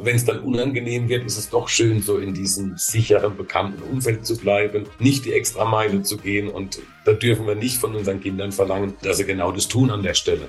Wenn es dann unangenehm wird, ist es doch schön, so in diesem sicheren, bekannten Umfeld zu bleiben, nicht die extra Meile zu gehen. Und da dürfen wir nicht von unseren Kindern verlangen, dass sie genau das tun an der Stelle.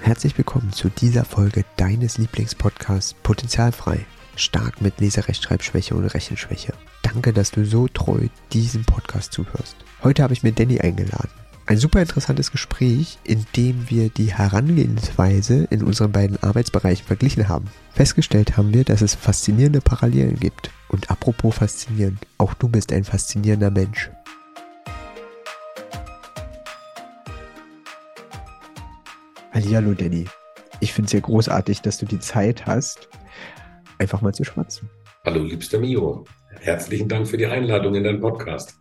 Herzlich willkommen zu dieser Folge deines Lieblingspodcasts Potenzialfrei. Stark mit Leserechtschreibschwäche und Rechenschwäche. Danke, dass du so treu diesem Podcast zuhörst. Heute habe ich mir Danny eingeladen. Ein super interessantes Gespräch, in dem wir die Herangehensweise in unseren beiden Arbeitsbereichen verglichen haben. Festgestellt haben wir, dass es faszinierende Parallelen gibt. Und apropos faszinierend, auch du bist ein faszinierender Mensch. Hallo Danny. Ich finde es sehr großartig, dass du die Zeit hast, einfach mal zu schwatzen. Hallo, liebster Mio. Herzlichen Dank für die Einladung in deinen Podcast.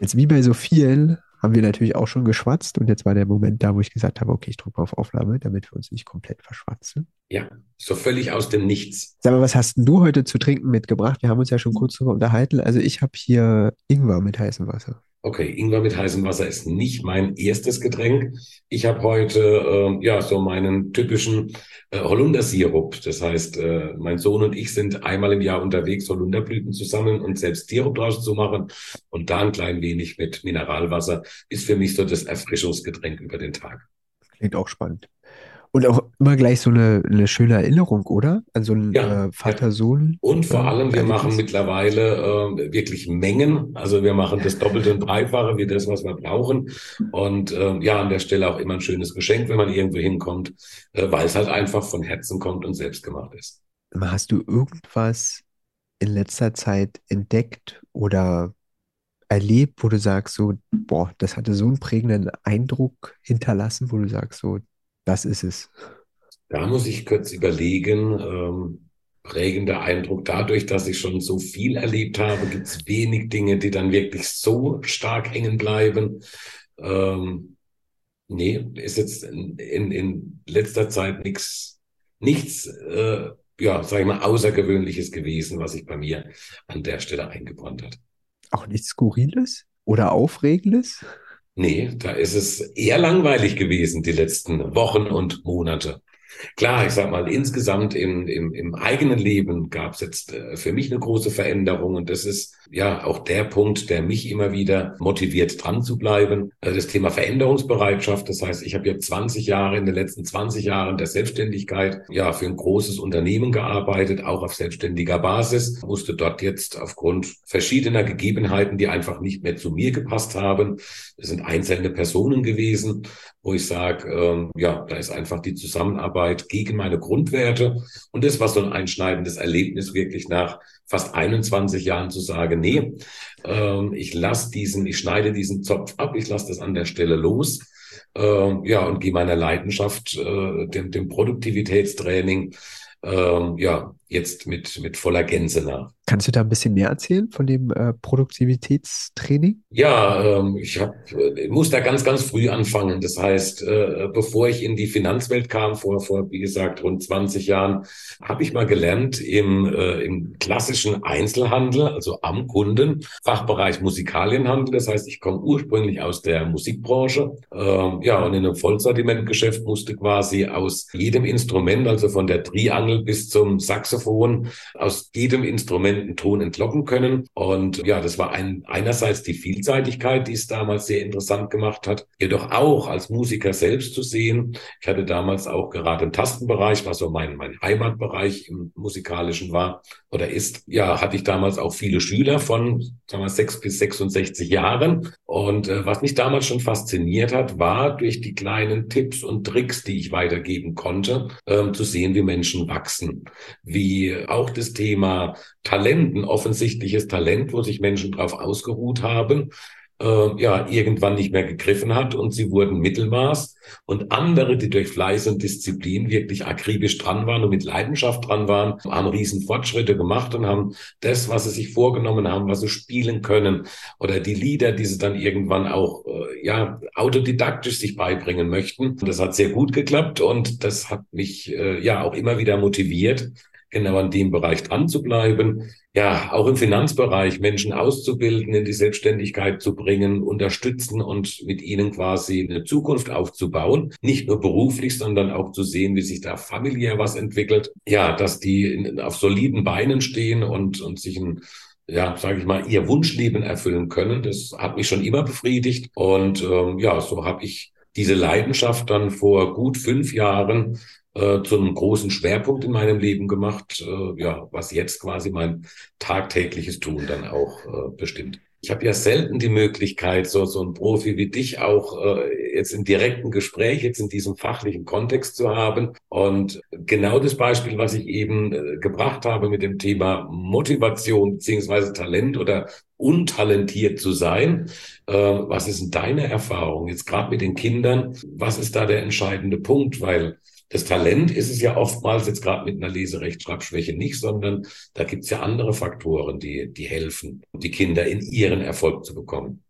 Jetzt wie bei so vielen haben wir natürlich auch schon geschwatzt und jetzt war der Moment da, wo ich gesagt habe, okay, ich drücke auf Aufnahme, damit wir uns nicht komplett verschwatzen. Ja, so völlig aus dem Nichts. Sag mal, was hast denn du heute zu trinken mitgebracht? Wir haben uns ja schon kurz darüber unterhalten. Also ich habe hier Ingwer mit heißem Wasser. Okay, Ingwer mit heißem Wasser ist nicht mein erstes Getränk. Ich habe heute äh, ja so meinen typischen äh, Holundersirup. Das heißt, äh, mein Sohn und ich sind einmal im Jahr unterwegs, Holunderblüten zu sammeln und selbst Sirup draus zu machen. Und da ein klein wenig mit Mineralwasser ist für mich so das Erfrischungsgetränk über den Tag. Klingt auch spannend. Und auch immer gleich so eine, eine schöne Erinnerung, oder? An so einen ja, äh, Vater-Sohn. Und vor allem, wir machen mittlerweile äh, wirklich Mengen. Also wir machen das Doppelte und Dreifache wie das, was wir brauchen. Und äh, ja, an der Stelle auch immer ein schönes Geschenk, wenn man irgendwo hinkommt, äh, weil es halt einfach von Herzen kommt und selbst gemacht ist. Hast du irgendwas in letzter Zeit entdeckt oder erlebt, wo du sagst, so, boah, das hatte so einen prägenden Eindruck hinterlassen, wo du sagst, so, das ist es. Da muss ich kurz überlegen. Ähm, prägender Eindruck. Dadurch, dass ich schon so viel erlebt habe, gibt es wenig Dinge, die dann wirklich so stark hängen bleiben. Ähm, nee, ist jetzt in, in, in letzter Zeit nichts, nichts, äh, ja, sag ich mal, Außergewöhnliches gewesen, was sich bei mir an der Stelle eingebrannt hat. Auch nichts Skurriles oder Aufregendes? Nee, da ist es eher langweilig gewesen, die letzten Wochen und Monate. Klar, ich sag mal, insgesamt im, im, im eigenen Leben gab es jetzt äh, für mich eine große Veränderung und das ist ja auch der Punkt, der mich immer wieder motiviert, dran zu bleiben. Also das Thema Veränderungsbereitschaft. Das heißt, ich habe jetzt 20 Jahre, in den letzten 20 Jahren der Selbstständigkeit, ja, für ein großes Unternehmen gearbeitet, auch auf selbstständiger Basis, musste dort jetzt aufgrund verschiedener Gegebenheiten, die einfach nicht mehr zu mir gepasst haben, es sind einzelne Personen gewesen, wo ich sage, ähm, ja, da ist einfach die Zusammenarbeit gegen meine Grundwerte. Und das war so ein einschneidendes Erlebnis, wirklich nach fast 21 Jahren zu sagen, nee, ähm, ich lasse diesen, ich schneide diesen Zopf ab, ich lasse das an der Stelle los. Ähm, ja, und gehe meiner Leidenschaft, äh, dem, dem Produktivitätstraining, ähm, ja, jetzt mit, mit voller Gänse nach. Kannst du da ein bisschen mehr erzählen von dem äh, Produktivitätstraining? Ja, ähm, ich hab, äh, muss da ganz, ganz früh anfangen. Das heißt, äh, bevor ich in die Finanzwelt kam, vor, vor wie gesagt, rund 20 Jahren, habe ich mal gelernt im, äh, im klassischen Einzelhandel, also am Kunden, Fachbereich Musikalienhandel. Das heißt, ich komme ursprünglich aus der Musikbranche. Ähm, ja, und in einem Vollsortimentgeschäft musste quasi aus jedem Instrument, also von der Triangel bis zum Saxophon, Saxophon aus jedem Instrument einen Ton entlocken können. Und ja, das war ein, einerseits die Vielseitigkeit, die es damals sehr interessant gemacht hat, jedoch auch als Musiker selbst zu sehen. Ich hatte damals auch gerade im Tastenbereich, was so mein, mein Heimatbereich im musikalischen war oder ist, ja, hatte ich damals auch viele Schüler von, sagen wir, sechs bis 66 Jahren. Und äh, was mich damals schon fasziniert hat, war durch die kleinen Tipps und Tricks, die ich weitergeben konnte, ähm, zu sehen, wie Menschen wachsen, wie wie auch das Thema Talenten, offensichtliches Talent, wo sich Menschen drauf ausgeruht haben, äh, ja, irgendwann nicht mehr gegriffen hat und sie wurden Mittelmaß und andere, die durch Fleiß und Disziplin wirklich akribisch dran waren und mit Leidenschaft dran waren, haben riesen Fortschritte gemacht und haben das, was sie sich vorgenommen haben, was sie spielen können oder die Lieder, die sie dann irgendwann auch, äh, ja, autodidaktisch sich beibringen möchten. Das hat sehr gut geklappt und das hat mich, äh, ja, auch immer wieder motiviert, genau an dem Bereich dran zu bleiben. Ja, auch im Finanzbereich Menschen auszubilden, in die Selbstständigkeit zu bringen, unterstützen und mit ihnen quasi eine Zukunft aufzubauen. Nicht nur beruflich, sondern auch zu sehen, wie sich da familiär was entwickelt. Ja, dass die auf soliden Beinen stehen und, und sich ein ja, sage ich mal, ihr Wunschleben erfüllen können. Das hat mich schon immer befriedigt. Und ähm, ja, so habe ich diese Leidenschaft dann vor gut fünf Jahren äh, zu einem großen Schwerpunkt in meinem Leben gemacht, äh, ja, was jetzt quasi mein tagtägliches Tun dann auch äh, bestimmt. Ich habe ja selten die Möglichkeit, so, so ein Profi wie dich auch äh, jetzt im direkten Gespräch, jetzt in diesem fachlichen Kontext zu haben. Und genau das Beispiel, was ich eben äh, gebracht habe mit dem Thema Motivation beziehungsweise Talent oder untalentiert zu sein. Äh, was ist denn deine Erfahrung jetzt gerade mit den Kindern? Was ist da der entscheidende Punkt? Weil das Talent ist es ja oftmals jetzt gerade mit einer Leserechtschreibschwäche nicht, sondern da gibt es ja andere Faktoren, die, die helfen, die Kinder in ihren Erfolg zu bekommen.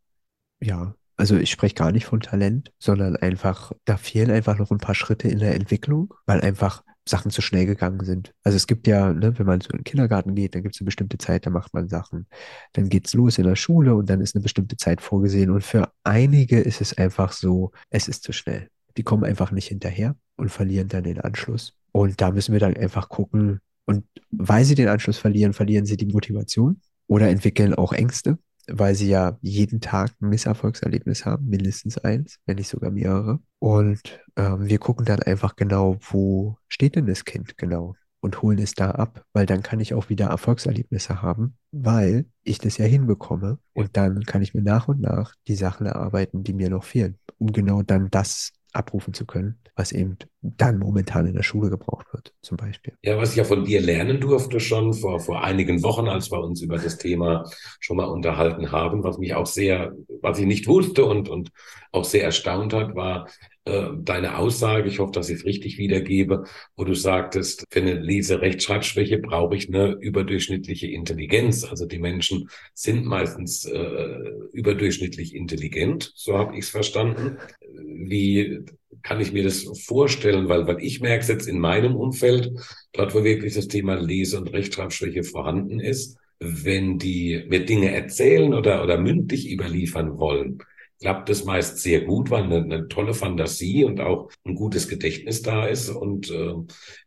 Ja, also ich spreche gar nicht von Talent, sondern einfach, da fehlen einfach noch ein paar Schritte in der Entwicklung, weil einfach Sachen zu schnell gegangen sind. Also es gibt ja, ne, wenn man so in den Kindergarten geht, dann gibt es eine bestimmte Zeit, da macht man Sachen. Dann geht es los in der Schule und dann ist eine bestimmte Zeit vorgesehen. Und für einige ist es einfach so, es ist zu schnell. Die kommen einfach nicht hinterher und verlieren dann den Anschluss. Und da müssen wir dann einfach gucken. Und weil sie den Anschluss verlieren, verlieren sie die Motivation oder entwickeln auch Ängste, weil sie ja jeden Tag ein Misserfolgserlebnis haben, mindestens eins, wenn nicht sogar mehrere. Und ähm, wir gucken dann einfach genau, wo steht denn das Kind genau und holen es da ab, weil dann kann ich auch wieder Erfolgserlebnisse haben, weil ich das ja hinbekomme und dann kann ich mir nach und nach die Sachen erarbeiten, die mir noch fehlen, um genau dann das abrufen zu können, was eben dann momentan in der Schule gebraucht wird, zum Beispiel. Ja, was ich ja von dir lernen durfte schon vor, vor einigen Wochen, als wir uns über das Thema schon mal unterhalten haben, was mich auch sehr, was ich nicht wusste und, und auch sehr erstaunt hat, war äh, deine Aussage, ich hoffe, dass ich es richtig wiedergebe, wo du sagtest, für eine Leserechtschreibschwäche brauche ich eine überdurchschnittliche Intelligenz. Also die Menschen sind meistens äh, überdurchschnittlich intelligent, so habe ich es verstanden. Wie kann ich mir das vorstellen? Weil, weil ich merke es jetzt in meinem Umfeld, dort wo wirklich das Thema Lese- und Rechtschreibschwäche vorhanden ist, wenn die mir Dinge erzählen oder, oder mündlich überliefern wollen, klappt es meist sehr gut, weil eine, eine, tolle Fantasie und auch ein gutes Gedächtnis da ist. Und äh,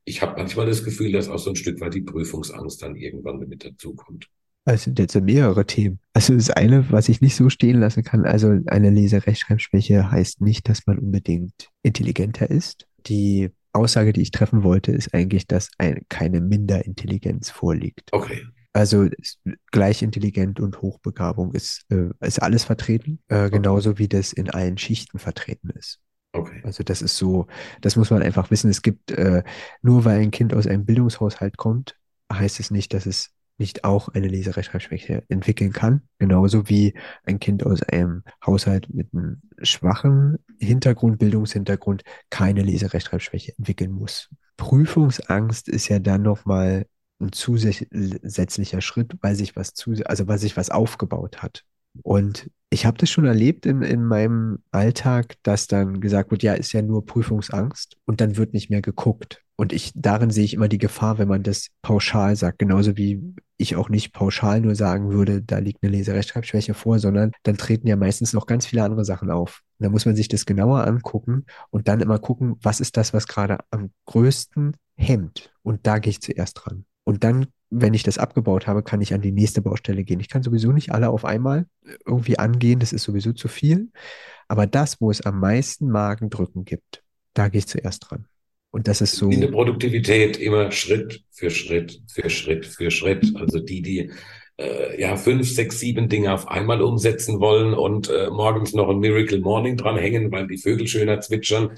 ich habe manchmal das Gefühl, dass auch so ein Stück weit die Prüfungsangst dann irgendwann mit dazukommt. Es sind jetzt mehrere Themen. Also das eine, was ich nicht so stehen lassen kann, also eine Leserechtschreibschwäche heißt nicht, dass man unbedingt intelligenter ist. Die Aussage, die ich treffen wollte, ist eigentlich, dass ein, keine Minderintelligenz vorliegt. Okay. Also gleich intelligent und Hochbegabung ist, äh, ist alles vertreten, äh, genauso wie das in allen Schichten vertreten ist. Okay. Also das ist so, das muss man einfach wissen. Es gibt, äh, nur weil ein Kind aus einem Bildungshaushalt kommt, heißt es nicht, dass es nicht auch eine Leserechtschreibschwäche entwickeln kann. Genauso wie ein Kind aus einem Haushalt mit einem schwachen Hintergrund, Bildungshintergrund, keine Leserechtschreibschwäche entwickeln muss. Prüfungsangst ist ja dann nochmal ein zusätzlicher Schritt, weil sich was zu, also weil sich was aufgebaut hat. Und ich habe das schon erlebt in, in meinem Alltag, dass dann gesagt wird, ja, ist ja nur Prüfungsangst und dann wird nicht mehr geguckt. Und ich, darin sehe ich immer die Gefahr, wenn man das pauschal sagt, genauso wie ich auch nicht pauschal nur sagen würde, da liegt eine Leserechtschreibschwäche vor, sondern dann treten ja meistens noch ganz viele andere Sachen auf. Und da muss man sich das genauer angucken und dann immer gucken, was ist das, was gerade am größten hemmt. Und da gehe ich zuerst dran. Und dann, wenn ich das abgebaut habe, kann ich an die nächste Baustelle gehen. Ich kann sowieso nicht alle auf einmal irgendwie angehen, das ist sowieso zu viel. Aber das, wo es am meisten Magendrücken gibt, da gehe ich zuerst dran. Und das ist so. In der Produktivität immer Schritt für Schritt für Schritt für Schritt. Also die, die äh, ja fünf, sechs, sieben Dinge auf einmal umsetzen wollen und äh, morgens noch ein Miracle Morning dranhängen, weil die Vögel schöner zwitschern.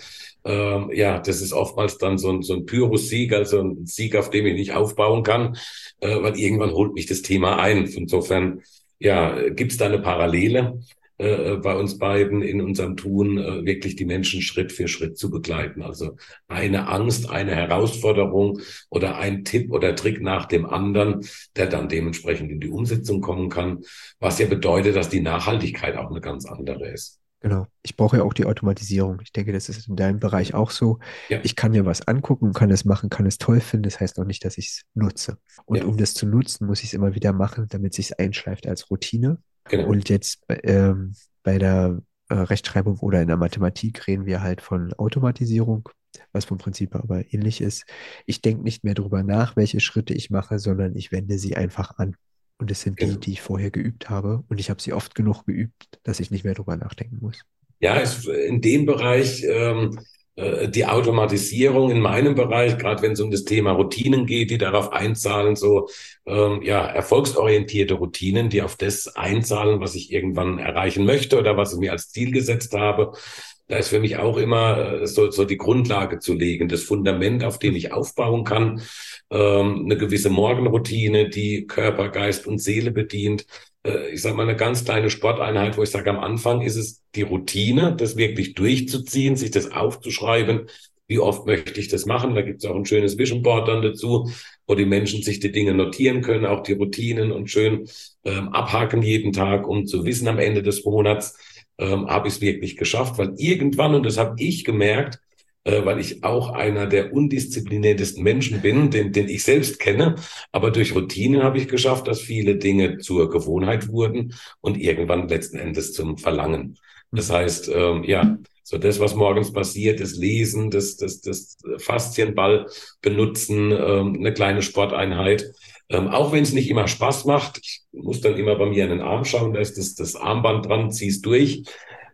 Ähm, ja, das ist oftmals dann so ein, so ein Pyrrhus-Sieg, also ein Sieg, auf dem ich nicht aufbauen kann, äh, weil irgendwann holt mich das Thema ein. Insofern, ja, gibt es da eine Parallele? Äh, bei uns beiden in unserem Tun äh, wirklich die Menschen Schritt für Schritt zu begleiten. Also eine Angst, eine Herausforderung oder ein Tipp oder Trick nach dem anderen, der dann dementsprechend in die Umsetzung kommen kann, was ja bedeutet, dass die Nachhaltigkeit auch eine ganz andere ist. Genau. Ich brauche ja auch die Automatisierung. Ich denke, das ist in deinem Bereich auch so. Ja, Ich kann mir was angucken, kann es machen, kann es toll finden. Das heißt noch nicht, dass ich es nutze. Und ja, um das zu nutzen, muss ich es immer wieder machen, damit es sich einschleift als Routine. Genau. Und jetzt bei- ähm, bei der äh, Rechtschreibung oder in der Mathematik reden wir halt von Automatisierung, was vom Prinzip aber ähnlich ist. Ich denke nicht mehr darüber nach, welche Schritte ich mache, sondern ich wende sie einfach an. Und es sind die, genau. die ich vorher geübt habe. Und ich habe sie oft genug geübt, dass ich nicht mehr drüber nachdenken muss. Ja, in dem Bereich ähm, äh, die Automatisierung in meinem Bereich, gerade wenn es um das Thema Routinen geht, die darauf einzahlen, so ähm, ja erfolgsorientierte Routinen, die auf das einzahlen, was ich irgendwann erreichen möchte oder was ich mir als Ziel gesetzt habe. Da ist für mich auch immer äh, so, so die Grundlage zu legen, das Fundament, auf dem ich aufbauen kann, ähm, eine gewisse Morgenroutine, die Körper, Geist und Seele bedient äh, ich sage mal, eine ganz kleine Sporteinheit, wo ich sage, am Anfang ist es die Routine, das wirklich durchzuziehen, sich das aufzuschreiben. Wie oft möchte ich das machen? Da gibt es auch ein schönes Vision Board dann dazu, wo die Menschen sich die Dinge notieren können, auch die Routinen und schön ähm, abhaken jeden Tag, um zu wissen am Ende des Monats, ähm, habe ich es wirklich geschafft. Weil irgendwann, und das habe ich gemerkt, äh, weil ich auch einer der undiszipliniertesten Menschen bin, den, den ich selbst kenne. Aber durch Routinen habe ich geschafft, dass viele Dinge zur Gewohnheit wurden und irgendwann letzten Endes zum Verlangen. Das heißt, ähm, ja, so das, was morgens passiert, das Lesen, das, das, das Faszienball benutzen, ähm, eine kleine Sporteinheit. Ähm, auch wenn es nicht immer Spaß macht, ich muss dann immer bei mir in den Arm schauen, da ist das, das Armband dran, zieh's durch.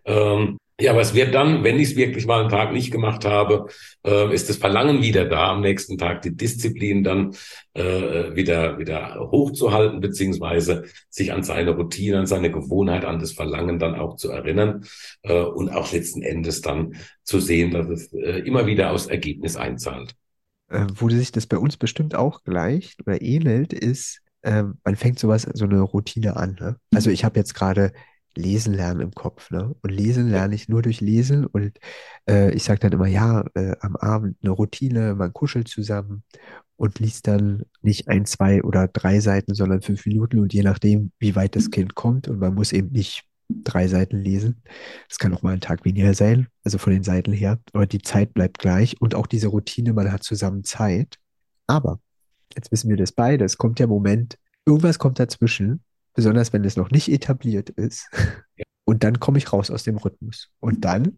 Ähm, ja, aber es wird dann, wenn ich es wirklich mal einen Tag nicht gemacht habe, äh, ist das Verlangen wieder da, am nächsten Tag die Disziplin dann äh, wieder, wieder hochzuhalten, beziehungsweise sich an seine Routine, an seine Gewohnheit, an das Verlangen dann auch zu erinnern äh, und auch letzten Endes dann zu sehen, dass es äh, immer wieder aus Ergebnis einzahlt. Äh, wo sich das bei uns bestimmt auch gleicht oder ähnelt, ist, ähm, man fängt sowas, so eine Routine an. Ne? Also ich habe jetzt gerade Lesen lernen im Kopf, ne? Und lesen lerne ich nur durch Lesen und äh, ich sage dann immer, ja, äh, am Abend eine Routine, man kuschelt zusammen und liest dann nicht ein, zwei oder drei Seiten, sondern fünf Minuten und je nachdem, wie weit das Kind kommt und man muss eben nicht drei Seiten lesen. Das kann auch mal ein Tag weniger sein, also von den Seiten her, aber die Zeit bleibt gleich und auch diese Routine, man hat zusammen Zeit. Aber jetzt wissen wir das beide, es kommt der Moment, irgendwas kommt dazwischen, besonders wenn es noch nicht etabliert ist. Und dann komme ich raus aus dem Rhythmus. Und dann,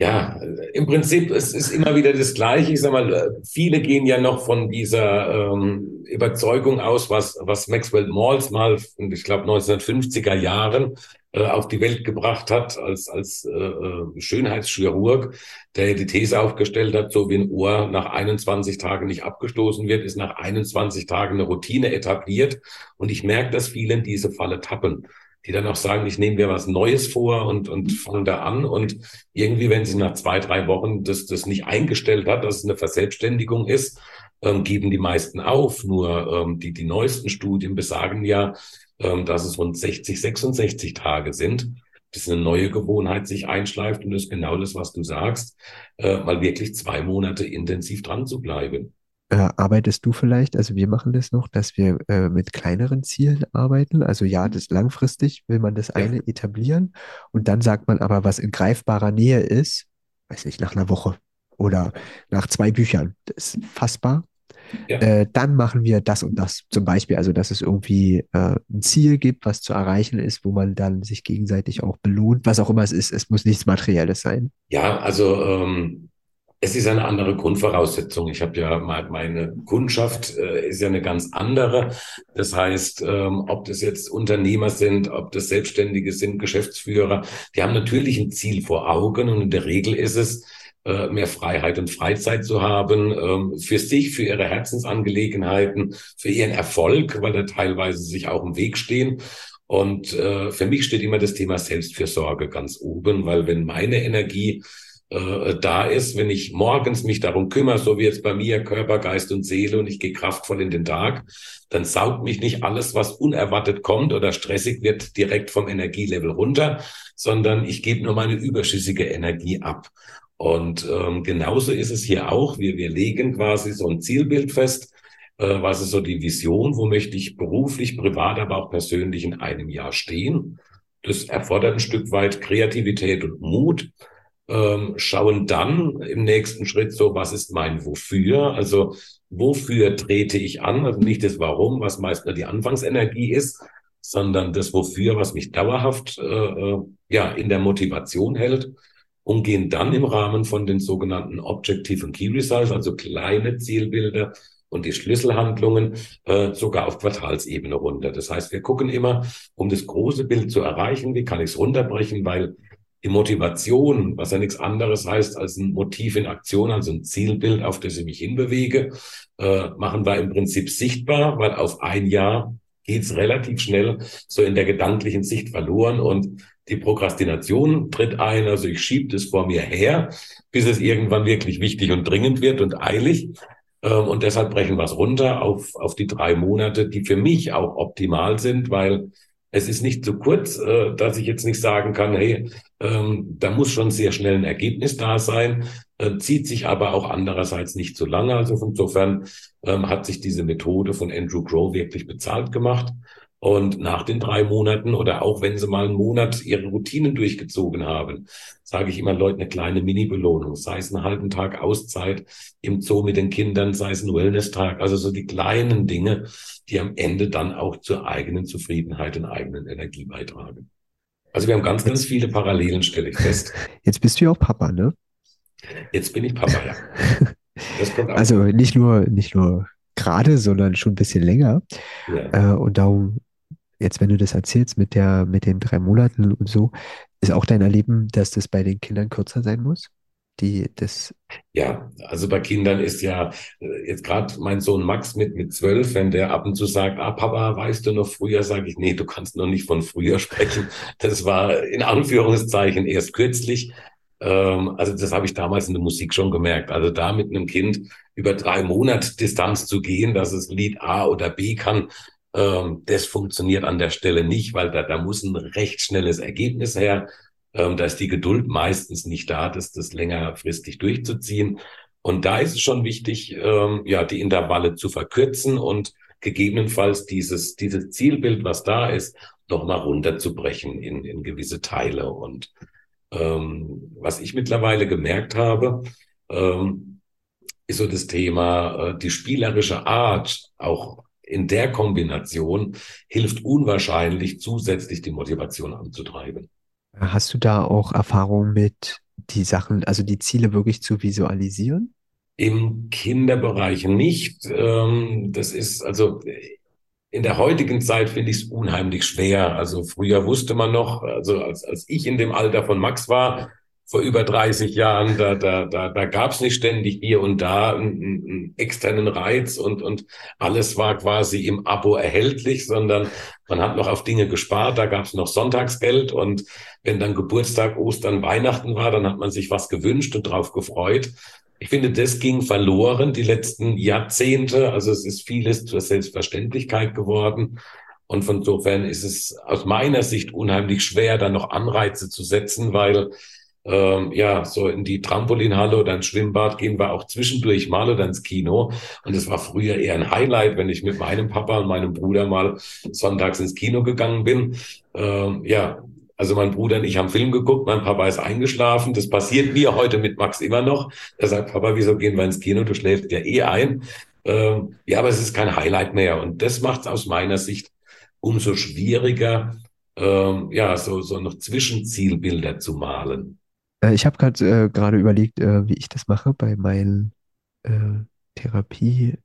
Ja, im Prinzip es ist immer wieder das Gleiche. Ich sag mal, äh, viele gehen ja noch von dieser ähm, Überzeugung aus, was, was Maxwell Maltz mal, ich glaube 1950er Jahren äh, auf die Welt gebracht hat als als äh, äh, Schönheitschirurg, der die These aufgestellt hat, so wie ein Ohr nach 21 Tagen nicht abgestoßen wird, ist nach 21 Tagen eine Routine etabliert. Und ich merke, dass viele in diese Falle tappen die dann auch sagen, ich nehme mir was Neues vor und, und fange da an. Und irgendwie, wenn sich nach zwei, drei Wochen das, das nicht eingestellt hat, dass es eine Verselbstständigung ist, ähm, geben die meisten auf. Nur ähm, die, die neuesten Studien besagen ja, ähm, dass es rund 60, 66 Tage sind, bis eine neue Gewohnheit sich einschleift. Und das ist genau das, was du sagst, äh, mal wirklich zwei Monate intensiv dran zu bleiben. Äh, arbeitest du vielleicht, also wir machen das noch, dass wir äh, mit kleineren Zielen arbeiten. Also ja, das langfristig will man das Ja, eine etablieren und dann sagt man aber, was in greifbarer Nähe ist, weiß nicht, nach einer Woche oder nach zwei Büchern, das ist fassbar. ja. Äh, dann machen wir das und das zum Beispiel, also dass es irgendwie äh, ein Ziel gibt, was zu erreichen ist, wo man dann sich gegenseitig auch belohnt, was auch immer es ist. Es muss nichts Materielles sein. Ja, also ähm, es ist eine andere Grundvoraussetzung. Ich habe ja me- meine Kundschaft äh, ist ja eine ganz andere. Das heißt, ähm, ob das jetzt Unternehmer sind, ob das Selbstständige sind, Geschäftsführer, die haben natürlich ein Ziel vor Augen und in der Regel ist es äh, mehr Freiheit und Freizeit zu haben ähm, für sich, für ihre Herzensangelegenheiten, für ihren Erfolg, weil da teilweise sich auch im Weg stehen. Und äh, für mich steht immer das Thema Selbstfürsorge ganz oben, weil wenn meine Energie äh, da ist, wenn ich morgens mich darum kümmere, so wie jetzt bei mir Körper, Geist und Seele und ich gehe kraftvoll in den Tag, dann saugt mich nicht alles, was unerwartet kommt oder stressig wird, direkt vom Energielevel runter, sondern ich gebe nur meine überschüssige Energie ab. Und ähm, genauso ist es hier auch. Wir, wir legen quasi so ein Zielbild fest. Äh, was ist so die Vision? Wo möchte ich beruflich, privat, aber auch persönlich in einem Jahr stehen? Das erfordert ein Stück weit Kreativität und Mut. Ähm, schauen dann im nächsten Schritt so, was ist mein Wofür? Also wofür trete ich an? Also nicht das Warum, was meist nur die Anfangsenergie ist, sondern das Wofür, was mich dauerhaft äh, äh ja in der Motivation hält und gehen dann im Rahmen von den sogenannten Objective und Key Results, also kleine Zielbilder und die Schlüsselhandlungen äh, sogar auf Quartalsebene runter. Das heißt, wir gucken immer, um das große Bild zu erreichen, wie kann ich es runterbrechen, weil die Motivation, was ja nichts anderes heißt als ein Motiv in Aktion, also ein Zielbild, auf das ich mich hinbewege, äh, machen wir im Prinzip sichtbar, weil auf ein Jahr geht's relativ schnell so in der gedanklichen Sicht verloren und die Prokrastination tritt ein, also ich schiebe das vor mir her, bis es irgendwann wirklich wichtig und dringend wird und eilig. Ähm, und deshalb brechen wir es runter auf, auf die drei Monate, die für mich auch optimal sind, weil es ist nicht zu kurz, äh, dass ich jetzt nicht sagen kann, hey, ähm, da muss schon sehr schnell ein Ergebnis da sein, äh, zieht sich aber auch andererseits nicht zu lange. Also insofern ähm, hat sich diese Methode von Andrew Crow wirklich bezahlt gemacht. Und nach den drei Monaten oder auch wenn sie mal einen Monat ihre Routinen durchgezogen haben, sage ich immer Leuten eine kleine Mini-Belohnung, sei es einen halben Tag Auszeit im Zoo mit den Kindern, sei es ein Wellness-Tag, also so die kleinen Dinge, die am Ende dann auch zur eigenen Zufriedenheit und eigenen Energie beitragen. Also wir haben ganz, ganz viele Parallelen, stelle ich fest. Jetzt bist du ja auch Papa, ne? Jetzt bin ich Papa, ja. also nicht nur, nicht nur gerade, sondern schon ein bisschen länger. Ja. Äh, und darum jetzt, wenn du das erzählst mit der, mit den drei Monaten und so, ist auch dein Erleben, dass das bei den Kindern kürzer sein muss? Die, das ja, also bei Kindern ist ja äh, jetzt gerade mein Sohn Max mit mit zwölf, wenn der ab und zu sagt, ah Papa, weißt du noch früher, sage ich, nee, du kannst noch nicht von früher sprechen. Das war in Anführungszeichen erst kürzlich. Ähm, also das habe ich damals in der Musik schon gemerkt. Also da mit einem Kind über drei Monate Distanz zu gehen, dass es Lied A oder B kann, ähm, das funktioniert an der Stelle nicht, weil da, da muss ein recht schnelles Ergebnis her. Ähm, da ist die Geduld meistens nicht da, das, das längerfristig durchzuziehen. Und da ist es schon wichtig, ähm, ja, die Intervalle zu verkürzen und gegebenenfalls dieses, dieses Zielbild, was da ist, nochmal runterzubrechen in, in gewisse Teile. Und ähm, was ich mittlerweile gemerkt habe, ähm, ist so das Thema, äh, die spielerische Art auch in der Kombination hilft unwahrscheinlich zusätzlich die Motivation anzutreiben. Hast du da auch Erfahrung mit die Sachen, also die Ziele wirklich zu visualisieren? Im Kinderbereich nicht. Ähm, das ist also in der heutigen Zeit finde ich es unheimlich schwer. Also früher wusste man noch, also als, als ich in dem Alter von Max war, vor über 30 Jahren, da, da, da, da gab es nicht ständig hier und da einen, einen externen Reiz und, und alles war quasi im Abo erhältlich, sondern man hat noch auf Dinge gespart, da gab es noch Sonntagsgeld und wenn dann Geburtstag, Ostern, Weihnachten war, dann hat man sich was gewünscht und drauf gefreut. Ich finde, das ging verloren die letzten Jahrzehnte. Also es ist vieles zur Selbstverständlichkeit geworden. Und von insofern ist es aus meiner Sicht unheimlich schwer, da noch Anreize zu setzen, weil ähm, ja, so in die Trampolinhalle oder ins Schwimmbad gehen wir auch zwischendurch mal oder ins Kino. Und es war früher eher ein Highlight, wenn ich mit meinem Papa und meinem Bruder mal sonntags ins Kino gegangen bin. Ähm, ja, also mein Bruder und ich haben Film geguckt, mein Papa ist eingeschlafen. Das passiert mir heute mit Max immer noch. Er sagt, Papa, wieso gehen wir ins Kino? Du schläfst ja eh ein. Ähm, ja, aber es ist kein Highlight mehr. Und das macht es aus meiner Sicht umso schwieriger, ähm, ja, so, so noch Zwischenzielbilder zu malen. Äh, ich habe gerade äh, gerade überlegt, äh, wie ich das mache bei meinen äh, Therapie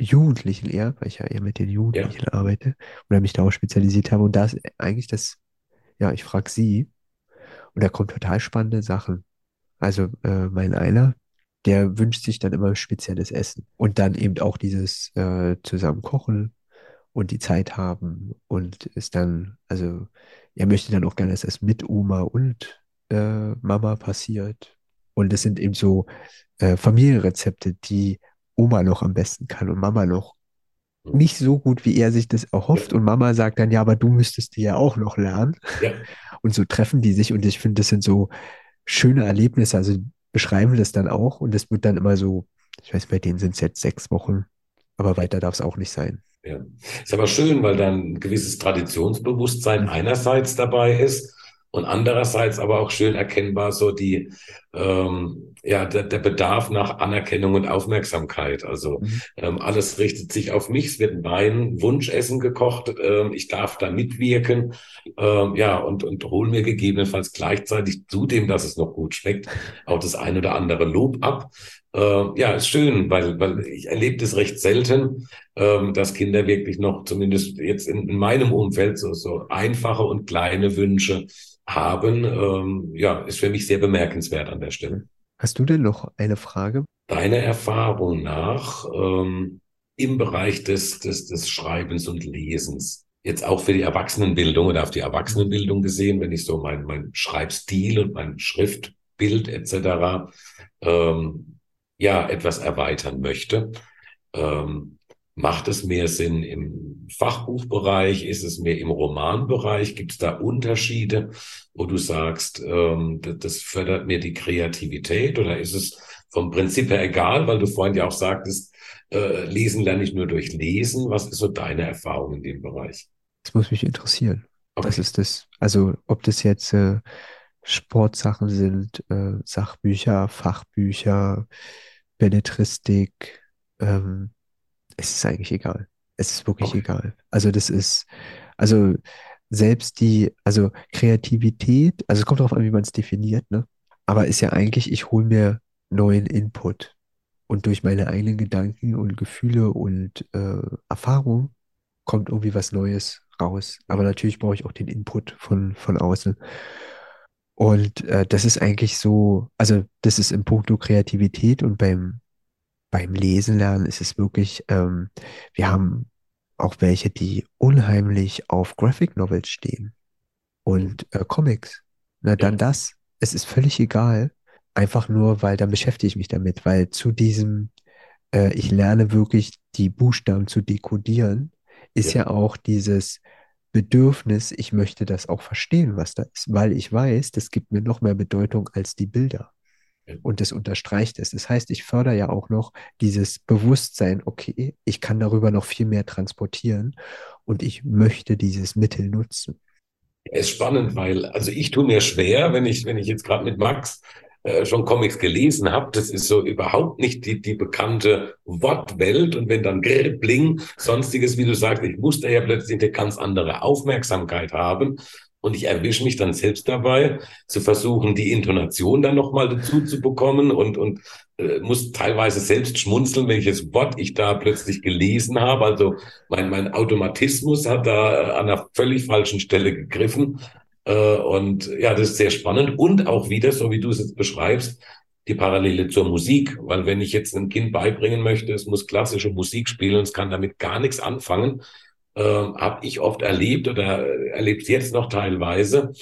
Jugendlichen eher, weil ich ja eher mit den Jugendlichen arbeite oder mich da auch spezialisiert habe. Und da ist eigentlich das, ja, ich frage sie und da kommen total spannende Sachen. Also äh, mein einer, der wünscht sich dann immer spezielles Essen und dann eben auch dieses äh, zusammen kochen und die Zeit haben und ist dann, also er möchte dann auch gerne, dass es mit Oma und äh, Mama passiert. Und es sind eben so äh, Familienrezepte, die Oma noch am besten kann und Mama noch hm. nicht so gut, wie er sich das erhofft. Ja. Und Mama sagt dann, ja, aber du müsstest dir ja auch noch lernen. Ja. Und so treffen die sich. Und ich finde, das sind so schöne Erlebnisse. Also beschreiben das dann auch. Und es wird dann immer so, ich weiß, bei denen sind es jetzt sechs Wochen, aber weiter darf es auch nicht sein. Ja, ist aber schön, weil dann ein gewisses Traditionsbewusstsein einerseits dabei ist und andererseits aber auch schön erkennbar so die ähm, ja der, der Bedarf nach Anerkennung und Aufmerksamkeit. Also mhm. ähm, alles richtet sich auf mich. Es wird mein Wunschessen gekocht. Ähm, ich darf da mitwirken. Ähm, ja und und hol mir gegebenenfalls gleichzeitig zudem, dass es noch gut schmeckt, auch das ein oder andere Lob ab. Äh, ja, ist schön, weil weil ich erlebe das recht selten, ähm, dass Kinder wirklich noch zumindest jetzt in, in meinem Umfeld so so einfache und kleine Wünsche haben, ähm, ja, ist für mich sehr bemerkenswert an der Stelle. Hast du denn noch eine Frage? Deiner Erfahrung nach ähm, im Bereich des, des, des Schreibens und Lesens, jetzt auch für die Erwachsenenbildung oder auf die Erwachsenenbildung gesehen, wenn ich so mein, mein Schreibstil und mein Schriftbild etc. Ähm, ja etwas erweitern möchte. Ähm, Macht es mehr Sinn im Fachbuchbereich? Ist es mehr im Romanbereich? Gibt es da Unterschiede, wo du sagst, ähm, das fördert mir die Kreativität? Oder ist es vom Prinzip her egal, weil du vorhin ja auch sagtest, äh, lesen lerne ich nur durch Lesen. Was ist so deine Erfahrung in dem Bereich? Das muss mich interessieren. Okay. Das ist das, also ob das jetzt äh, Sportsachen sind, äh, Sachbücher, Fachbücher, Belletristik, ähm, es ist eigentlich egal. Es ist wirklich okay. egal. Also das ist, also selbst die, also Kreativität, also es kommt darauf an, wie man es definiert, ne? Aber ist ja eigentlich, ich hole mir neuen Input und durch meine eigenen Gedanken und Gefühle und äh, Erfahrung kommt irgendwie was Neues raus. Aber natürlich brauche ich auch den Input von, von außen. Und äh, das ist eigentlich so, also das ist im Punkto Kreativität und beim beim Lesen lernen ist es wirklich, ähm, wir haben auch welche, die unheimlich auf Graphic Novels stehen und äh, Comics. Na dann das. Es ist völlig egal. Einfach nur, weil dann beschäftige ich mich damit, weil zu diesem, äh, ich lerne wirklich die Buchstaben zu dekodieren, ist ja. ja auch dieses Bedürfnis, ich möchte das auch verstehen, was da ist, weil ich weiß, das gibt mir noch mehr Bedeutung als die Bilder. Und das unterstreicht es. Das heißt, ich fördere ja auch noch dieses Bewusstsein, okay, ich kann darüber noch viel mehr transportieren und ich möchte dieses Mittel nutzen. Es ist spannend, weil, also ich tue mir schwer, wenn ich, wenn ich jetzt gerade mit Max äh, schon Comics gelesen habe, das ist so überhaupt nicht die, die bekannte Wortwelt. Und wenn dann Bling, sonstiges, wie du sagst, ich muss da ja plötzlich eine ganz andere Aufmerksamkeit haben. Und ich erwische mich dann selbst dabei, zu versuchen, die Intonation dann nochmal dazu zu bekommen und, und äh, muss teilweise selbst schmunzeln, welches Wort ich da plötzlich gelesen habe. Also mein, mein Automatismus hat da äh, an einer völlig falschen Stelle gegriffen. Äh, und ja, das ist sehr spannend. Und auch wieder, so wie du es jetzt beschreibst, die Parallele zur Musik, weil wenn ich jetzt einem Kind beibringen möchte, es muss klassische Musik spielen und es kann damit gar nichts anfangen, äh, habe ich oft erlebt oder erlebt jetzt noch teilweise,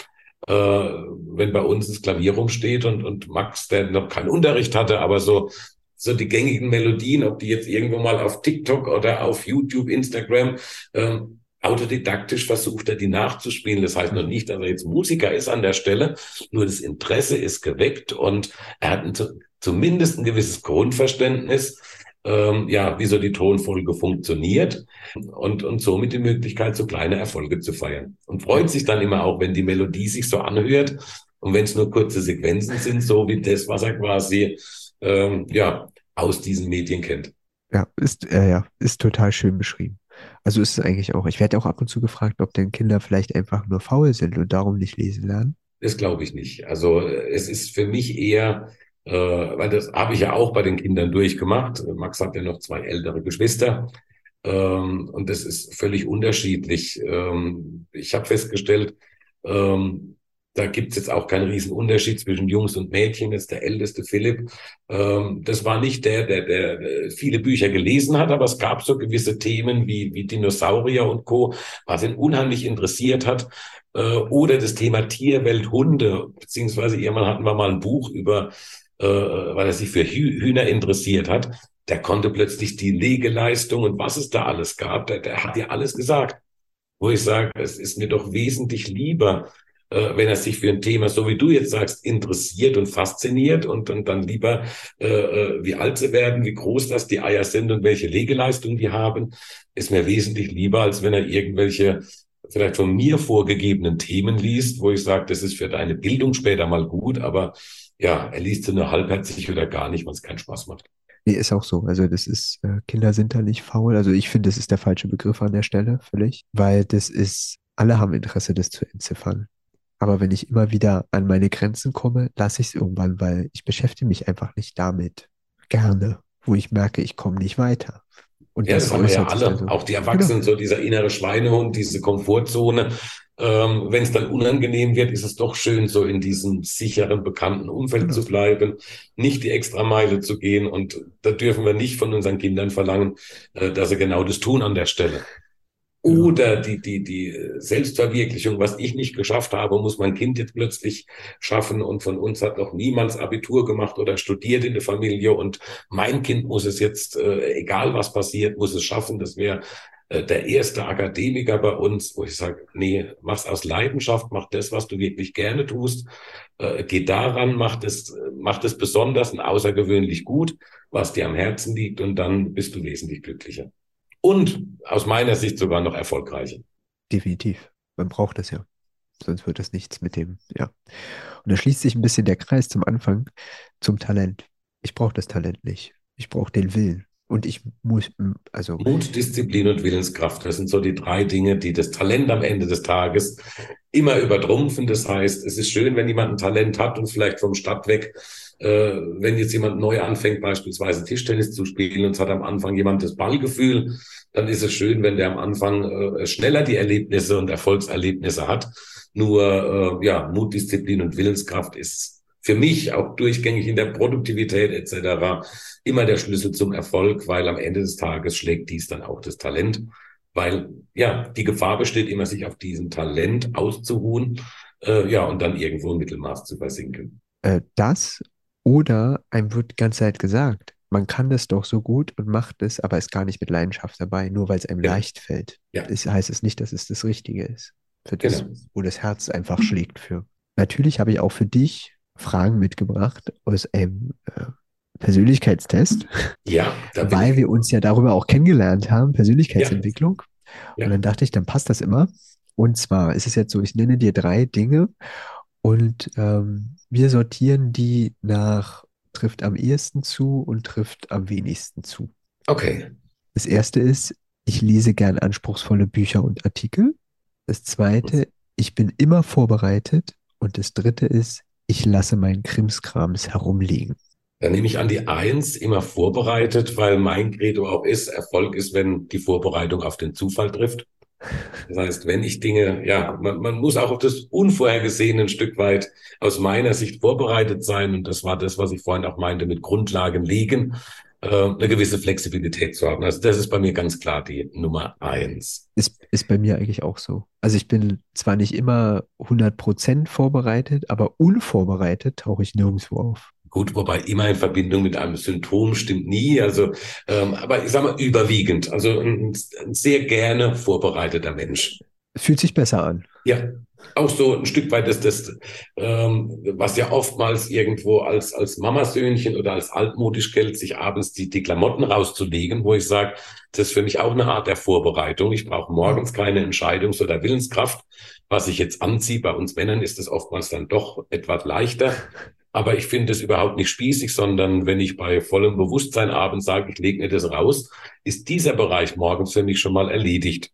äh, wenn bei uns das Klavier rumsteht und, und Max, der noch keinen Unterricht hatte, aber so, so die gängigen Melodien, ob die jetzt irgendwo mal auf TikTok oder auf YouTube, Instagram, ähm, autodidaktisch versucht er, die nachzuspielen. Das heißt noch nicht, dass er jetzt Musiker ist an der Stelle, nur das Interesse ist geweckt und er hat ein, zumindest ein gewisses Grundverständnis, ähm, ja, wie so die Tonfolge funktioniert und, und somit die Möglichkeit, so kleine Erfolge zu feiern. Und freut sich dann immer auch, wenn die Melodie sich so anhört und wenn es nur kurze Sequenzen sind, so wie das, was er quasi ähm, ja, aus diesen Medien kennt. Ja, ist, äh, ja, ist total schön beschrieben. Also ist es eigentlich auch. Ich werde auch ab und zu gefragt, ob denn Kinder vielleicht einfach nur faul sind und darum nicht lesen lernen. Das glaube ich nicht. Also es ist für mich eher äh, weil das habe ich ja auch bei den Kindern durchgemacht. Max hat ja noch zwei ältere Geschwister. Ähm, und das ist völlig unterschiedlich. Ähm, ich habe festgestellt, ähm, da gibt's jetzt auch keinen riesen Unterschied zwischen Jungs und Mädchen. Jetzt der älteste Philipp. Ähm, das war nicht der, der, der viele Bücher gelesen hat, aber es gab so gewisse Themen wie, wie Dinosaurier und Co., was ihn unheimlich interessiert hat. Äh, oder das Thema Tierwelt, Hunde, beziehungsweise irgendwann hatten wir mal ein Buch über äh, weil er sich für Hühner interessiert hat, der konnte plötzlich die Legeleistung und was es da alles gab, der, der hat dir alles gesagt. Wo ich sage, es ist mir doch wesentlich lieber, äh, wenn er sich für ein Thema, so wie du jetzt sagst, interessiert und fasziniert und, und dann lieber, äh, äh, wie alt sie werden, wie groß das die Eier sind und welche Legeleistung die haben, ist mir wesentlich lieber, als wenn er irgendwelche vielleicht von mir vorgegebenen Themen liest, wo ich sage, das ist für deine Bildung später mal gut, aber ja, er liest sie nur halbherzig oder gar nicht, weil es keinen Spaß macht. Nee, ist auch so. Also das ist, äh, Kinder sind da nicht faul. Also ich finde, das ist der falsche Begriff an der Stelle, völlig. Weil das ist, alle haben Interesse, das zu entziffern. Aber wenn ich immer wieder an meine Grenzen komme, lasse ich es irgendwann, weil ich beschäftige mich einfach nicht damit gerne, wo ich merke, ich komme nicht weiter. Und ja, das, das haben wir ja alle, also. auch die Erwachsenen, genau. so dieser innere Schweinehund, diese Komfortzone. Ähm, Wenn es dann unangenehm wird, ist es doch schön, so in diesem sicheren, bekannten Umfeld genau. zu bleiben, nicht die extra Meile zu gehen. Und da dürfen wir nicht von unseren Kindern verlangen, äh, dass sie genau das tun an der Stelle. Oder die, die, die Selbstverwirklichung, was ich nicht geschafft habe, muss mein Kind jetzt plötzlich schaffen. Und von uns hat noch niemals Abitur gemacht oder studiert in der Familie. Und mein Kind muss es jetzt, äh, egal was passiert, muss es schaffen. Das wäre äh, der erste Akademiker bei uns, wo ich sage, nee, mach's aus Leidenschaft, mach das, was du wirklich gerne tust, äh, geh daran, mach das, mach das besonders und außergewöhnlich gut, was dir am Herzen liegt und dann bist du wesentlich glücklicher und aus meiner Sicht sogar noch erfolgreicher. Definitiv. Man braucht das ja. Sonst wird das nichts mit dem, ja. Und da schließt sich ein bisschen der Kreis zum Anfang zum Talent. Ich brauche das Talent nicht. Ich brauche den Willen. Und ich muss, also. Mut, Disziplin und Willenskraft. Das sind so die drei Dinge, die das Talent am Ende des Tages immer übertrumpfen. Das heißt, es ist schön, wenn jemand ein Talent hat und vielleicht vom Stadt weg äh, wenn jetzt jemand neu anfängt, beispielsweise Tischtennis zu spielen und es hat am Anfang jemand das Ballgefühl, dann ist es schön, wenn der am Anfang äh, schneller die Erlebnisse und Erfolgserlebnisse hat. Nur äh, ja, Mut, Disziplin und Willenskraft ist für mich auch durchgängig in der Produktivität etc. immer der Schlüssel zum Erfolg, weil am Ende des Tages schlägt dies dann auch das Talent, weil ja die Gefahr besteht immer, sich auf diesem Talent auszuruhen, äh, ja und dann irgendwo im Mittelmaß zu versinken. Äh, das oder einem wird die ganze Zeit gesagt, man kann das doch so gut und macht es, aber ist gar nicht mit Leidenschaft dabei, nur weil es einem ja. leicht fällt. Ja. Das heißt es nicht, dass es das Richtige ist. Für das, genau. wo das Herz einfach schlägt für. Natürlich habe ich auch für dich Fragen mitgebracht aus einem äh, Persönlichkeitstest. Ja, weil wir uns ja darüber auch kennengelernt haben, Persönlichkeitsentwicklung. Ja. Und dann dachte ich, dann passt das immer. Und zwar ist es jetzt so, ich nenne dir drei Dinge und ähm, wir sortieren die nach trifft am ehesten zu und trifft am wenigsten zu. Okay. Das erste ist, ich lese gern anspruchsvolle Bücher und Artikel. Das zweite, ich bin immer vorbereitet. Und das dritte ist, ich lasse meinen Krimskrams herumliegen. Da nehme ich an die Eins immer vorbereitet, weil mein Credo auch ist, Erfolg ist, wenn die Vorbereitung auf den Zufall trifft. Das heißt, wenn ich Dinge, ja, man, man muss auch auf das Unvorhergesehene ein Stück weit aus meiner Sicht vorbereitet sein. Und das war das, was ich vorhin auch meinte, mit Grundlagen legen, äh, eine gewisse Flexibilität zu haben. Also das ist bei mir ganz klar die Nummer eins. Ist, ist bei mir eigentlich auch so. Also ich bin zwar nicht immer 100 Prozent vorbereitet, aber unvorbereitet tauche ich nirgendwo auf. Gut, wobei immer in Verbindung mit einem Symptom stimmt nie. Also, ähm, aber ich sage mal überwiegend. Also ein, ein sehr gerne vorbereiteter Mensch. Fühlt sich besser an. Ja, auch so ein Stück weit ist das, ähm, was ja oftmals irgendwo als, als Mamasöhnchen oder als altmodisch gilt, sich abends die, die Klamotten rauszulegen, wo ich sage, das ist für mich auch eine Art der Vorbereitung. Ich brauche morgens keine Entscheidungs- oder Willenskraft. Was ich jetzt anziehe, bei uns Männern ist es oftmals dann doch etwas leichter. Aber ich finde es überhaupt nicht spießig, sondern wenn ich bei vollem Bewusstsein abends sage, ich lege mir das raus, ist dieser Bereich morgens für mich schon mal erledigt.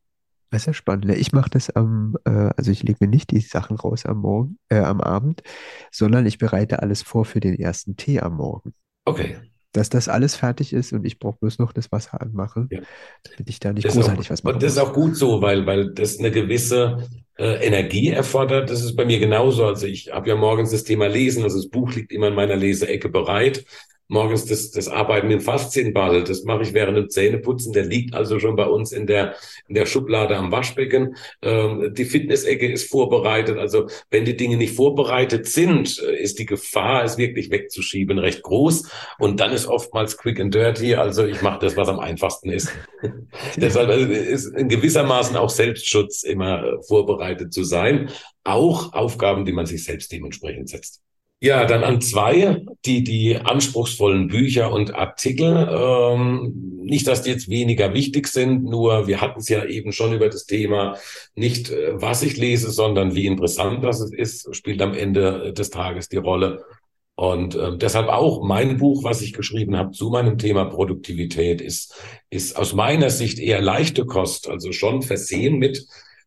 Das ist ja spannend. Ne? Ich mache das am, äh, also ich lege mir nicht die Sachen raus am Morgen, äh, am Abend, sondern ich bereite alles vor für den ersten Tee am Morgen. Okay. Dass das alles fertig ist und ich brauche bloß noch das Wasser anmachen, ja. damit ich da nicht das großartig auch, was mache. Und das ist auch gut so, weil, weil das eine gewisse äh, Energie erfordert. Das ist bei mir genauso. Also ich habe ja morgens das Thema Lesen, also das Buch liegt immer in meiner Leseecke bereit. Morgens das, das Arbeiten dem Faszienball. Das mache ich während dem Zähneputzen. Der liegt also schon bei uns in der, in der Schublade am Waschbecken. Ähm, die Fitnessecke ist vorbereitet. Also wenn die Dinge nicht vorbereitet sind, äh, ist die Gefahr, es wirklich wegzuschieben, recht groß. Und dann ist oftmals quick and dirty. Also ich mache das, was am einfachsten ist. Deshalb also, ist in gewissermaßen auch Selbstschutz immer äh, vorbereitet zu sein. Auch Aufgaben, die man sich selbst dementsprechend setzt. Ja, dann an zwei, die, die anspruchsvollen Bücher und Artikel. Ähm, nicht, dass die jetzt weniger wichtig sind, nur wir hatten es ja eben schon über das Thema, nicht äh, was ich lese, sondern wie interessant das ist, spielt am Ende des Tages die Rolle. Und äh, deshalb auch mein Buch, was ich geschrieben habe zu meinem Thema Produktivität, ist, ist aus meiner Sicht eher leichte Kost, also schon versehen mit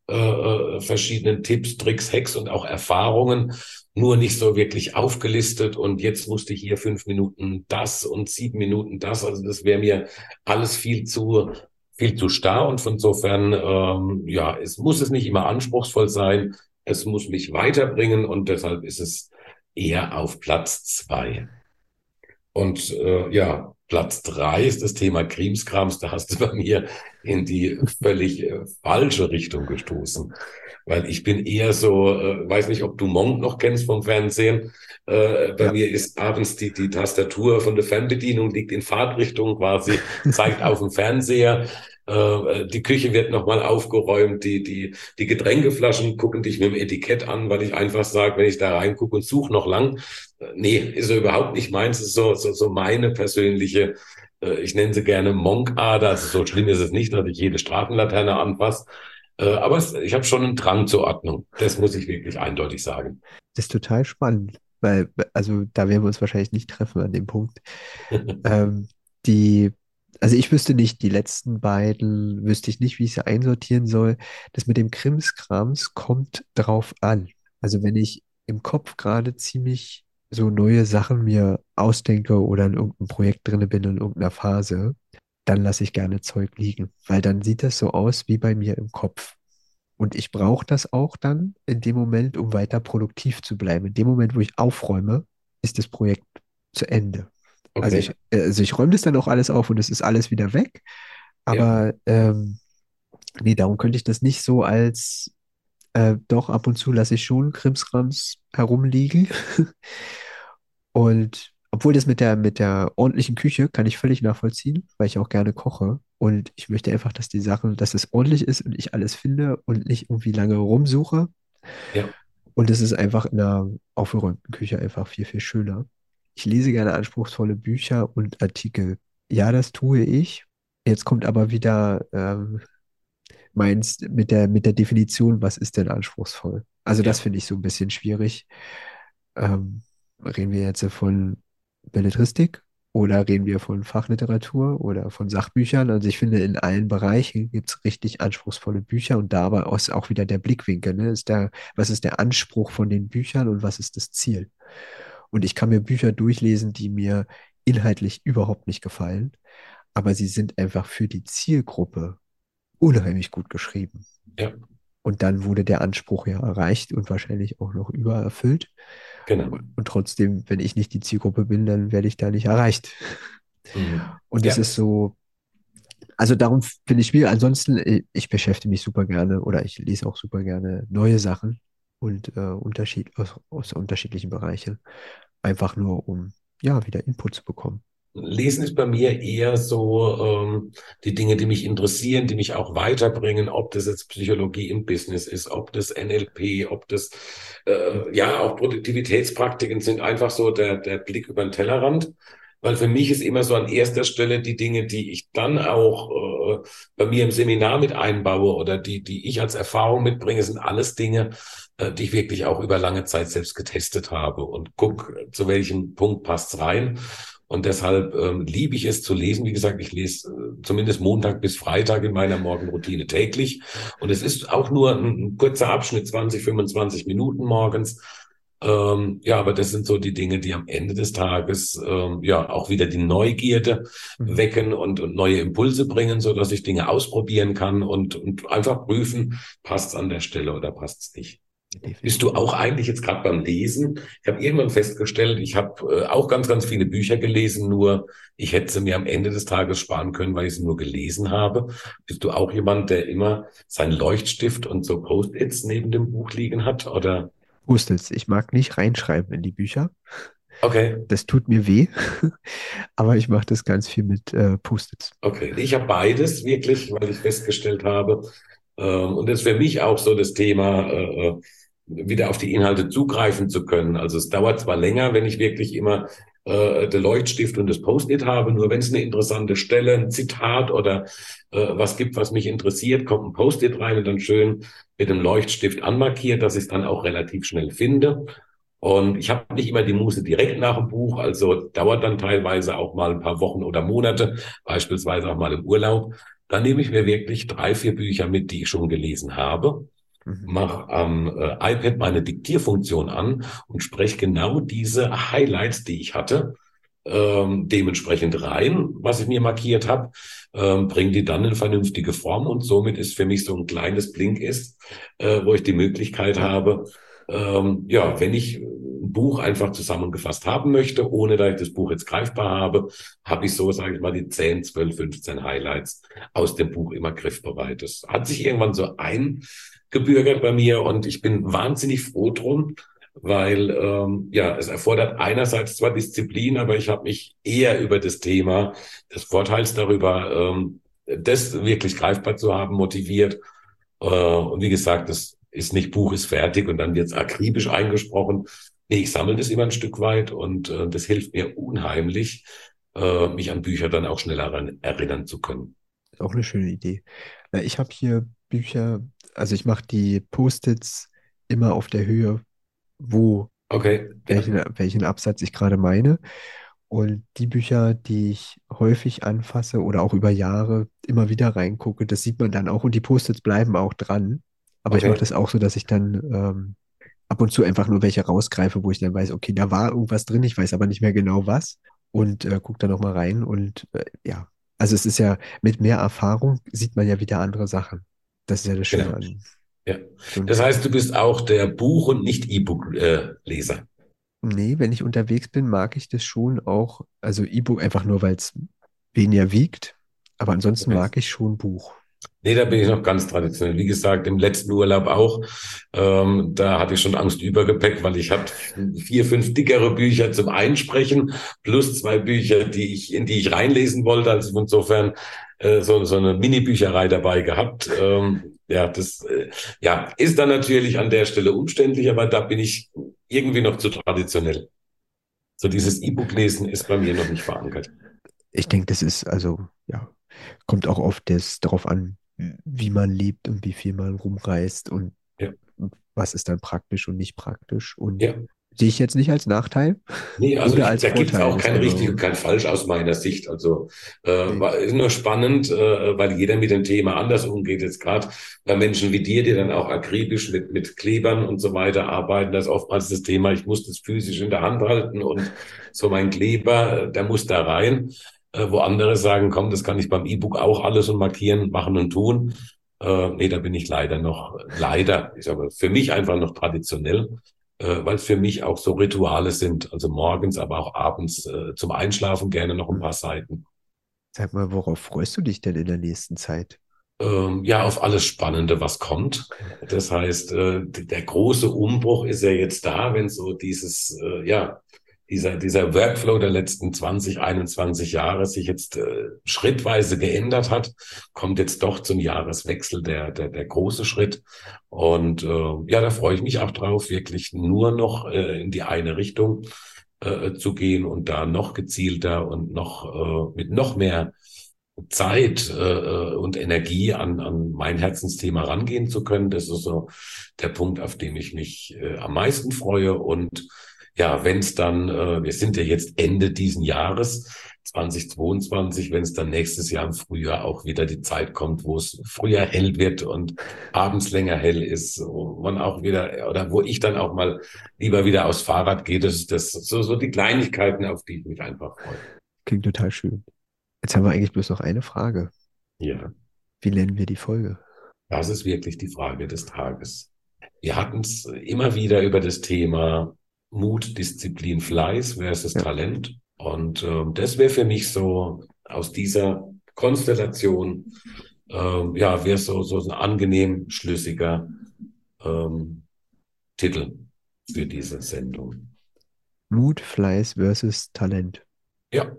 äh, äh verschiedenen Tipps, Tricks, Hacks und auch Erfahrungen nur nicht so wirklich aufgelistet und jetzt musste ich hier fünf Minuten das und sieben Minuten das. Also das wäre mir alles viel zu viel zu starr und von insofern ähm, ja, es muss es nicht immer anspruchsvoll sein. Es muss mich weiterbringen und deshalb ist es eher auf Platz zwei. Und äh, ja, Platz drei ist das Thema Krimskrams. Da hast du bei mir in die völlig äh, falsche Richtung gestoßen weil ich bin eher so, äh, weiß nicht, ob du Monk noch kennst vom Fernsehen. Äh, bei ja. mir ist abends die, die Tastatur von der Fernbedienung liegt in Fahrtrichtung quasi, zeigt auf dem Fernseher. Äh, die Küche wird nochmal aufgeräumt, die, die, die Getränkeflaschen gucken dich mit dem Etikett an, weil ich einfach sage, wenn ich da reingucke und suche noch lang, äh, nee, ist so überhaupt nicht meins, ist so, so, so meine persönliche äh, ich nenne sie gerne Monkader. Also so schlimm ist es nicht, dass ich jede Straßenlaterne anfasse. Äh, aber es, ich habe schon einen Drang zur Ordnung. Das muss ich wirklich eindeutig sagen. Das ist total spannend, weil, also da werden wir uns wahrscheinlich nicht treffen an dem Punkt. ähm, die, also ich wüsste nicht, die letzten beiden wüsste ich nicht, wie ich sie einsortieren soll. Das mit dem Krimskrams kommt drauf an. Also wenn ich im Kopf gerade ziemlich so neue Sachen mir ausdenke oder in irgendeinem Projekt drinne bin, in irgendeiner Phase, dann lasse ich gerne Zeug liegen, weil dann sieht das so aus wie bei mir im Kopf. Und ich brauche das auch dann in dem Moment, um weiter produktiv zu bleiben. In dem Moment, wo ich aufräume, ist das Projekt zu Ende. Okay. Also, ich, also ich räume das dann auch alles auf und es ist alles wieder weg. Aber ja. ähm, nee, darum könnte ich das nicht so als äh, doch ab und zu lasse ich schon Krimskrams herumliegen. und obwohl das mit der, mit der ordentlichen Küche kann ich völlig nachvollziehen, weil ich auch gerne koche. Und ich möchte einfach, dass die Sachen, dass es ordentlich ist und ich alles finde und nicht irgendwie lange rumsuche. Ja. Und es ist einfach in einer aufgeräumten Küche einfach viel, viel schöner. Ich lese gerne anspruchsvolle Bücher und Artikel. Ja, das tue ich. Jetzt kommt aber wieder ähm, meins mit der, mit der Definition, was ist denn anspruchsvoll? Also, ja. das finde ich so ein bisschen schwierig. Ähm, reden wir jetzt von Belletristik oder reden wir von Fachliteratur oder von Sachbüchern? Also ich finde, in allen Bereichen gibt es richtig anspruchsvolle Bücher und dabei ist auch wieder der Blickwinkel. Ne? Ist der, was ist der Anspruch von den Büchern und was ist das Ziel? Und ich kann mir Bücher durchlesen, die mir inhaltlich überhaupt nicht gefallen, aber sie sind einfach für die Zielgruppe unheimlich gut geschrieben. Ja. Und dann wurde der Anspruch ja erreicht und wahrscheinlich auch noch übererfüllt. Genau. Und trotzdem, wenn ich nicht die Zielgruppe bin, dann werde ich da nicht erreicht. Mhm. Und das ja. ist so, also darum finde ich schwierig. Ansonsten, äh, ich beschäftige mich super gerne oder ich lese auch super gerne neue Sachen und äh, Unterschied aus, aus unterschiedlichen Bereichen. Einfach nur, um ja wieder Input zu bekommen. Lesen ist bei mir eher so ähm, die Dinge, die mich interessieren, die mich auch weiterbringen, ob das jetzt Psychologie im Business ist, ob das NLP, ob das äh, ja auch Produktivitätspraktiken sind, einfach so der, der Blick über den Tellerrand. Weil für mich ist immer so an erster Stelle die Dinge, die ich dann auch äh, bei mir im Seminar mit einbaue oder die, die ich als Erfahrung mitbringe, sind alles Dinge, äh, die ich wirklich auch über lange Zeit selbst getestet habe und guck, zu welchem Punkt passt's rein. Und deshalb ähm, liebe ich es zu lesen. Wie gesagt, ich lese äh, zumindest Montag bis Freitag in meiner Morgenroutine täglich. Und es ist auch nur ein, ein kurzer Abschnitt, 20, 25 Minuten morgens. Ähm, ja, aber das sind so die Dinge, die am Ende des Tages ähm, ja auch wieder die Neugierde mhm. wecken und, und neue Impulse bringen, so dass ich Dinge ausprobieren kann und, und einfach prüfen, passt es an der Stelle oder passt es nicht. Bist du auch eigentlich jetzt gerade beim Lesen? Ich habe irgendwann festgestellt, ich habe äh, auch ganz, ganz viele Bücher gelesen, nur ich hätte sie mir am Ende des Tages sparen können, weil ich sie nur gelesen habe. Bist du auch jemand, der immer seinen Leuchtstift und so Post-its neben dem Buch liegen hat? Oder? Post-its. Ich mag nicht reinschreiben in die Bücher. Okay. Das tut mir weh, aber ich mache das ganz viel mit äh, Post-its. Okay, ich habe beides wirklich, weil ich festgestellt habe, ähm, und das ist für mich auch so das Thema, äh, äh wieder auf die Inhalte zugreifen zu können. Also es dauert zwar länger, wenn ich wirklich immer äh, der Leuchtstift und das Post-it habe, nur wenn es eine interessante Stelle, ein Zitat oder äh, was gibt, was mich interessiert, kommt ein Post-it rein und dann schön mit dem Leuchtstift anmarkiert, dass ich es dann auch relativ schnell finde. Und ich habe nicht immer die Muße direkt nach dem Buch, also dauert dann teilweise auch mal ein paar Wochen oder Monate, beispielsweise auch mal im Urlaub. Dann nehme ich mir wirklich drei, vier Bücher mit, die ich schon gelesen habe. Mache am äh, iPad meine Diktierfunktion an und spreche genau diese Highlights, die ich hatte, ähm, dementsprechend rein, was ich mir markiert habe, ähm, bringe die dann in vernünftige Form und somit ist für mich so ein kleines Blink ist, äh, wo ich die Möglichkeit habe, ähm, ja, wenn ich ein Buch einfach zusammengefasst haben möchte, ohne dass ich das Buch jetzt greifbar habe, habe ich so, sage ich mal, die 10, 12, 15 Highlights aus dem Buch immer griffbereit. Das hat sich irgendwann so ein gebürgert bei mir und ich bin wahnsinnig froh drum, weil ähm, ja, es erfordert einerseits zwar Disziplin, aber ich habe mich eher über das Thema des Vorteils darüber, ähm, das wirklich greifbar zu haben, motiviert. Äh, und wie gesagt, das ist nicht Buch ist fertig und dann wird's akribisch eingesprochen. Nee, ich sammle das immer ein Stück weit und äh, das hilft mir unheimlich, äh, mich an Bücher dann auch schneller erinnern zu können. Auch eine schöne Idee. Ich habe hier Bücher, also ich mache die Post-its immer auf der Höhe, wo okay. welchen, welchen Absatz ich gerade meine. Und die Bücher, die ich häufig anfasse oder auch über Jahre immer wieder reingucke, das sieht man dann auch und die Post-its bleiben auch dran. Aber okay. ich mache das auch so, dass ich dann ähm, ab und zu einfach nur welche rausgreife, wo ich dann weiß, okay, da war irgendwas drin, ich weiß aber nicht mehr genau was und äh, gucke da nochmal rein und äh, ja, also es ist ja mit mehr Erfahrung sieht man ja wieder andere Sachen. Das ist ja das Schöne genau. an. Ja. Das heißt, du bist auch der Buch- und nicht E-Book-Leser. Äh, nee, wenn ich unterwegs bin, mag ich das schon auch. Also E-Book einfach nur, weil es weniger wiegt. Aber ansonsten okay. mag ich schon Buch. Nee, da bin ich noch ganz traditionell. Wie gesagt, im letzten Urlaub auch. Ähm, da hatte ich schon Angst Übergepäck, weil ich hatte vier, fünf dickere Bücher zum Einsprechen plus zwei Bücher, die ich, in die ich reinlesen wollte. Also insofern äh, so, so eine Mini-Bücherei dabei gehabt. Ähm, ja, das äh, ja, ist dann natürlich an der Stelle umständlich, aber da bin ich irgendwie noch zu traditionell. So dieses E-Book-Lesen ist bei mir noch nicht verankert. Ich denke, das ist also, ja, kommt auch oft das darauf an, wie man lebt und wie viel man rumreist und ja. was ist dann praktisch und nicht praktisch. Und ja. Sehe ich jetzt nicht als Nachteil. Nee, also ich, als da gibt es auch kein also richtig und kein falsch aus meiner Sicht. Also äh, nee. ist nur spannend, äh, weil jeder mit dem Thema anders umgeht. Jetzt gerade bei Menschen wie dir, die dann auch akribisch mit, mit Klebern und so weiter arbeiten, das ist oftmals das Thema, ich muss das physisch in der Hand halten und so mein Kleber, der muss da rein äh, wo andere sagen, komm, das kann ich beim E-Book auch alles und markieren, machen und tun. Äh, nee, da bin ich leider noch, leider, ich sage für mich einfach noch traditionell, äh, weil es für mich auch so Rituale sind, also morgens, aber auch abends äh, zum Einschlafen gerne noch ein paar Seiten. Sag mal, worauf freust du dich denn in der nächsten Zeit? Ähm, ja, auf alles Spannende, was kommt. Das heißt, äh, der große Umbruch ist ja jetzt da, wenn so dieses, äh, ja, dieser, dieser Workflow der letzten 20, 21 Jahre sich jetzt äh, schrittweise geändert hat, kommt jetzt doch zum Jahreswechsel der, der, der große Schritt. Und äh, ja, da freue ich mich auch drauf, wirklich nur noch äh, in die eine Richtung äh, zu gehen und da noch gezielter und noch äh, mit noch mehr Zeit äh, und Energie an, an mein Herzensthema rangehen zu können. Das ist so der Punkt, auf den ich mich äh, am meisten freue und ja, wenn es dann, äh, wir sind ja jetzt Ende diesen Jahres, 2022, wenn es dann nächstes Jahr im Frühjahr auch wieder die Zeit kommt, wo es früher hell wird und abends länger hell ist, wo man auch wieder, oder wo ich dann auch mal lieber wieder aufs Fahrrad gehe, das ist das so, so die Kleinigkeiten, auf die ich mich einfach freue. Klingt total schön. Jetzt haben wir eigentlich bloß noch eine Frage. Ja. Wie nennen wir die Folge? Das ist wirklich die Frage des Tages. Wir hatten es immer wieder über das Thema Mut, Disziplin, Fleiß versus ja. Talent. Und äh, das wäre für mich so aus dieser Konstellation, äh, ja, wäre so, so ein angenehm schlüssiger ähm, Titel für diese Sendung. Mut, Fleiß versus Talent. Ja.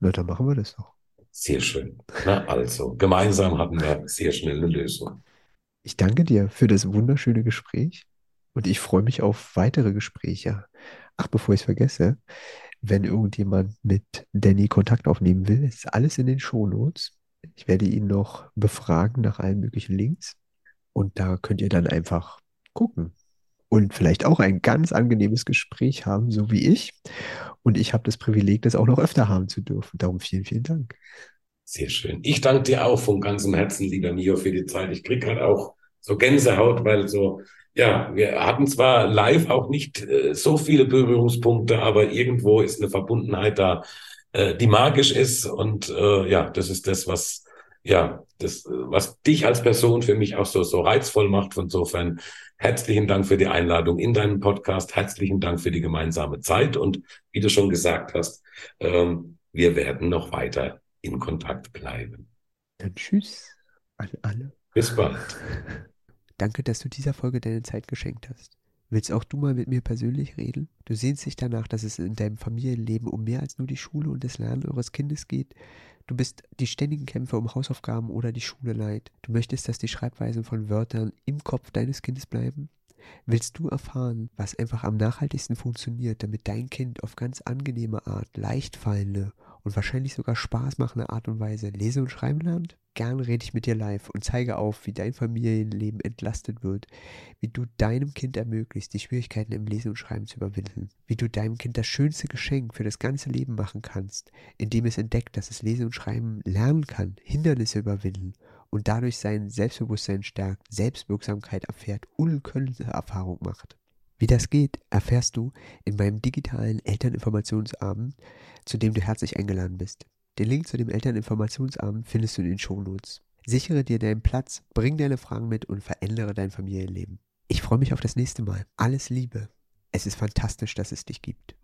Na, dann machen wir das doch. Sehr schön. Na, also, gemeinsam hatten wir sehr schnell eine Lösung. Ich danke dir für das wunderschöne Gespräch und ich freue mich auf weitere Gespräche. Ach, bevor ich es vergesse, wenn irgendjemand mit Danny Kontakt aufnehmen will, ist alles in den Shownotes. Ich werde ihn noch befragen nach allen möglichen Links und da könnt ihr dann einfach gucken und vielleicht auch ein ganz angenehmes Gespräch haben, so wie ich. Und ich habe das Privileg, das auch noch öfter haben zu dürfen. Darum vielen, vielen Dank. Sehr schön. Ich danke dir auch von ganzem Herzen, lieber Mio, für die Zeit. Ich kriege gerade auch so Gänsehaut, weil so, ja, wir hatten zwar live auch nicht äh, so viele Berührungspunkte, aber irgendwo ist eine Verbundenheit da, äh, die magisch ist. Und äh, ja, das ist das, was ja, das, was dich als Person für mich auch so, so reizvoll macht. Von insofern herzlichen Dank für die Einladung in deinen Podcast. Herzlichen Dank für die gemeinsame Zeit. Und wie du schon gesagt hast, ähm, wir werden noch weiter in Kontakt bleiben. Dann tschüss an alle. Bis bald. Danke, dass du dieser Folge deine Zeit geschenkt hast. Willst auch du mal mit mir persönlich reden? Du sehnst dich danach, dass es in deinem Familienleben um mehr als nur die Schule und das Lernen eures Kindes geht. Du bist die ständigen Kämpfe um Hausaufgaben oder die Schule leid. Du möchtest, dass die Schreibweisen von Wörtern im Kopf deines Kindes bleiben. Willst du erfahren, was einfach am nachhaltigsten funktioniert, damit dein Kind auf ganz angenehme Art leicht fallende und wahrscheinlich sogar Spaß machende Art und Weise lesen und schreiben lernt? Gern rede ich mit dir live und zeige auf, wie dein Familienleben entlastet wird, wie du deinem Kind ermöglicht, die Schwierigkeiten im Lesen und Schreiben zu überwinden, wie du deinem Kind das schönste Geschenk für das ganze Leben machen kannst, indem es entdeckt, dass es Lesen und Schreiben lernen kann, Hindernisse überwinden und dadurch sein Selbstbewusstsein stärkt, Selbstwirksamkeit erfährt, unkönnte Erfahrung macht. Wie das geht, erfährst du in meinem digitalen Elterninformationsabend, zu dem du herzlich eingeladen bist. Den Link zu dem Elterninformationsabend findest du in den Shownotes. Sichere dir deinen Platz, bring deine Fragen mit und verändere dein Familienleben. Ich freue mich auf das nächste Mal. Alles Liebe. Es ist fantastisch, dass es dich gibt.